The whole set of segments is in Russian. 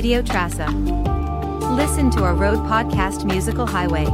Radio Trassa. Listen to our road podcast Musical Highway.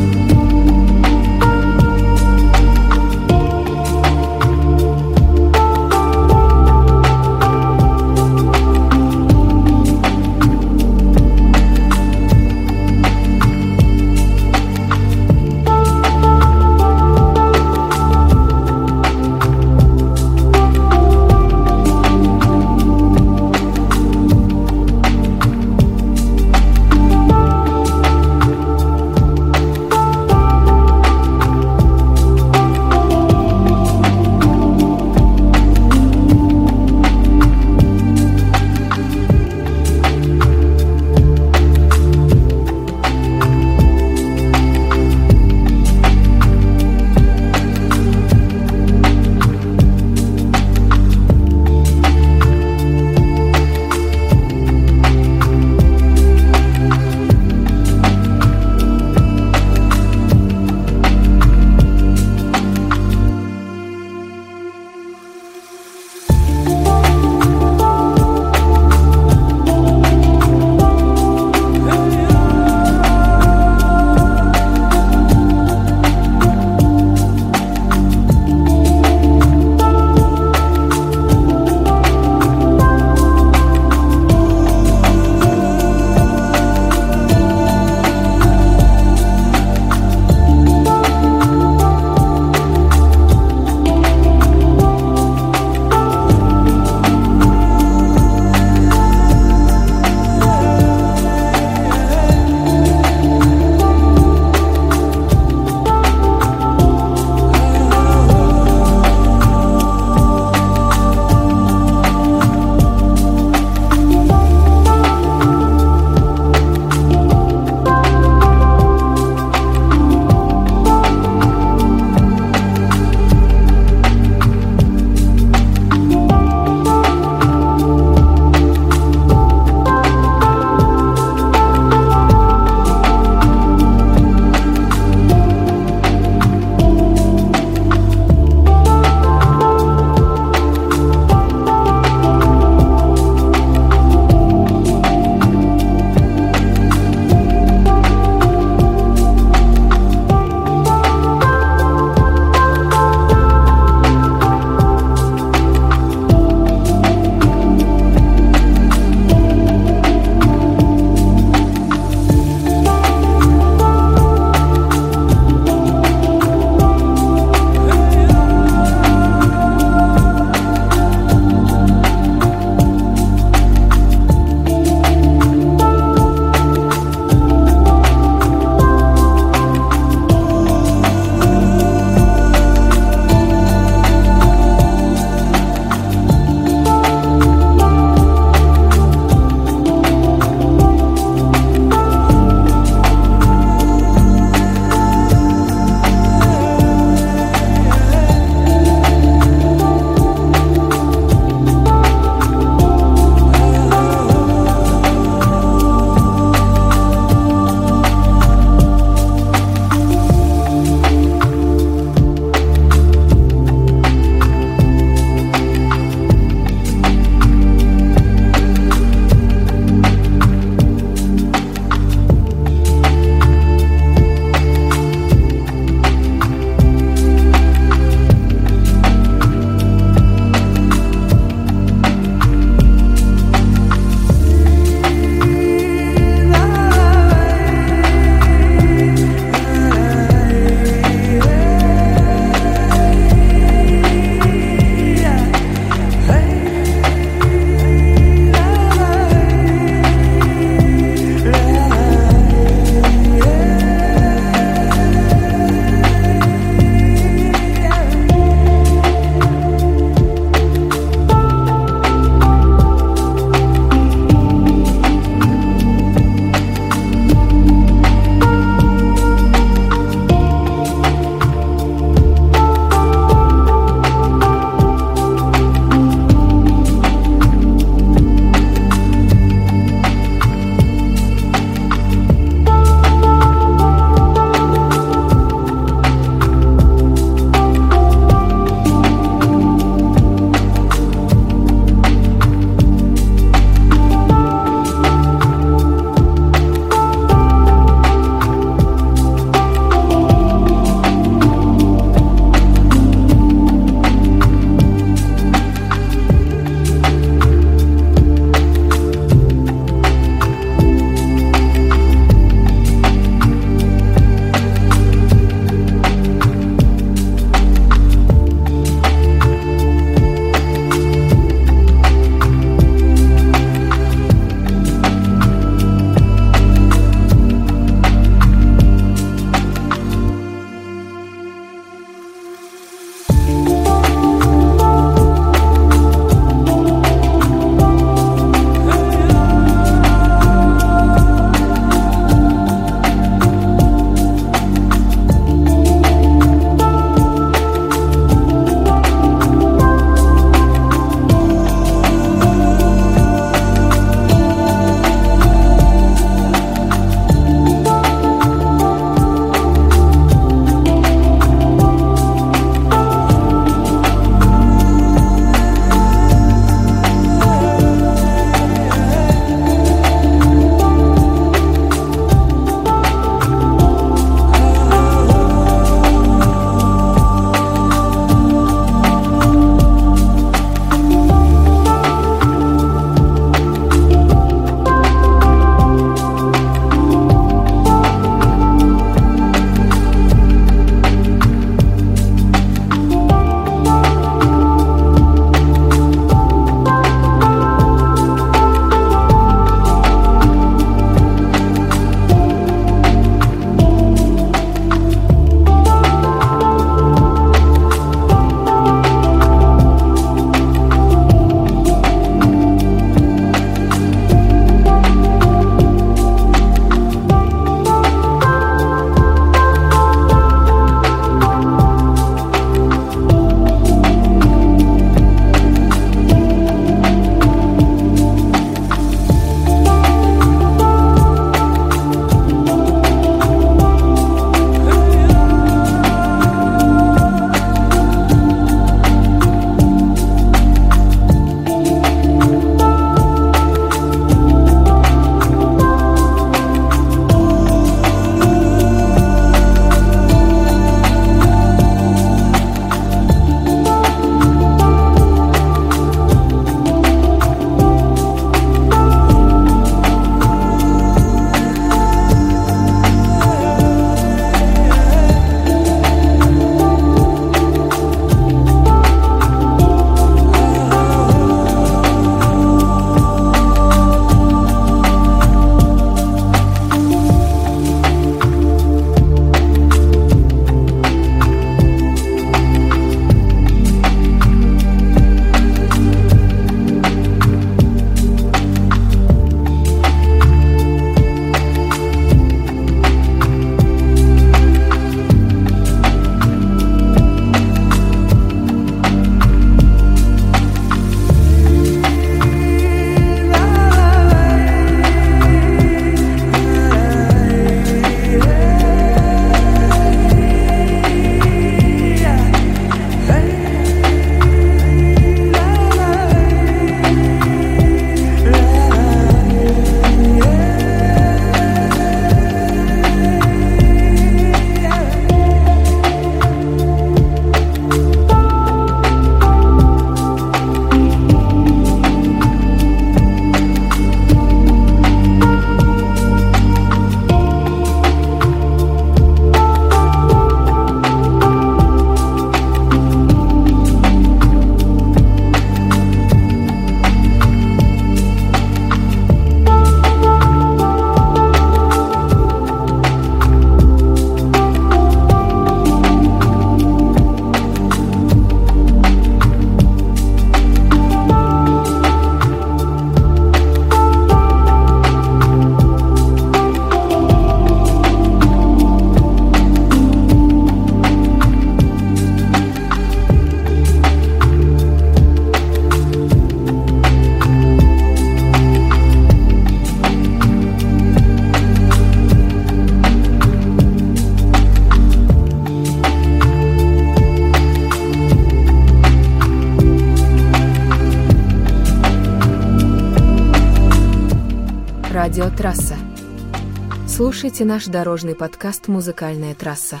Слушайте наш дорожный подкаст «Музыкальная трасса».